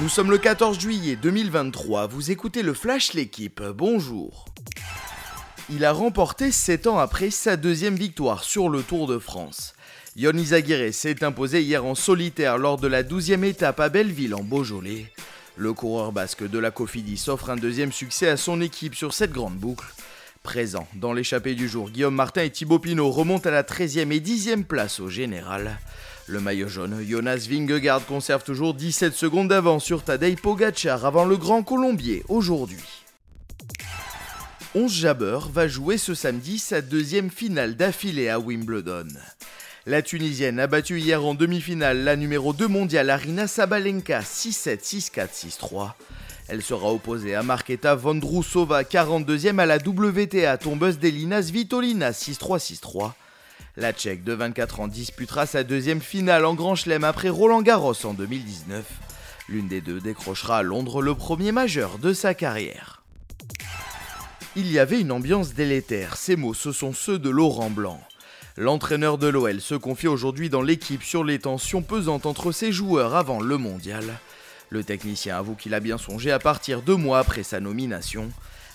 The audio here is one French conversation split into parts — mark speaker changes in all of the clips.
Speaker 1: Nous sommes le 14 juillet 2023, vous écoutez le Flash L'équipe, bonjour. Il a remporté 7 ans après sa deuxième victoire sur le Tour de France. Yon Izagirre s'est imposé hier en solitaire lors de la 12e étape à Belleville en Beaujolais. Le coureur basque de la Cofidis offre un deuxième succès à son équipe sur cette grande boucle. Présent dans l'échappée du jour, Guillaume Martin et Thibaut Pinot remontent à la 13e et 10e place au général. Le maillot jaune, Jonas Vingegaard conserve toujours 17 secondes d'avance sur Tadej Pogacar avant le Grand Colombier aujourd'hui. 11 Jabber va jouer ce samedi sa deuxième finale d'affilée à Wimbledon. La Tunisienne a battu hier en demi-finale la numéro 2 mondiale Arina Sabalenka 6-7, 6-4, 6-3. Elle sera opposée à Marketa Vondrousova, 42e à la WTA tombeuse d'Elina Svitolina 6-3, 6-3. La Tchèque de 24 ans disputera sa deuxième finale en Grand Chelem après Roland Garros en 2019. L'une des deux décrochera à Londres le premier majeur de sa carrière. Il y avait une ambiance délétère, ces mots ce sont ceux de Laurent Blanc. L'entraîneur de l'OL se confie aujourd'hui dans l'équipe sur les tensions pesantes entre ses joueurs avant le mondial. Le technicien avoue qu'il a bien songé à partir deux mois après sa nomination.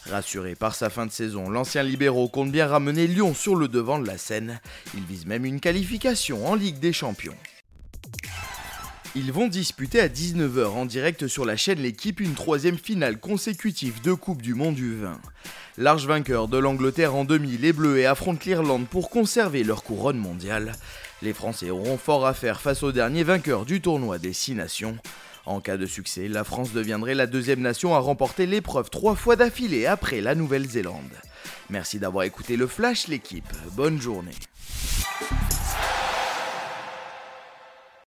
Speaker 1: Rassuré par sa fin de saison, l'ancien libéraux compte bien ramener Lyon sur le devant de la scène. Il vise même une qualification en Ligue des Champions. Ils vont disputer à 19h en direct sur la chaîne L'équipe une troisième finale consécutive de Coupe du Monde du vin. Large vainqueur de l'Angleterre en demi, les Bleus affrontent l'Irlande pour conserver leur couronne mondiale. Les Français auront fort à faire face au dernier vainqueur du tournoi des Six Nations. En cas de succès, la France deviendrait la deuxième nation à remporter l'épreuve trois fois d'affilée après la Nouvelle-Zélande. Merci d'avoir écouté le Flash l'équipe, bonne journée.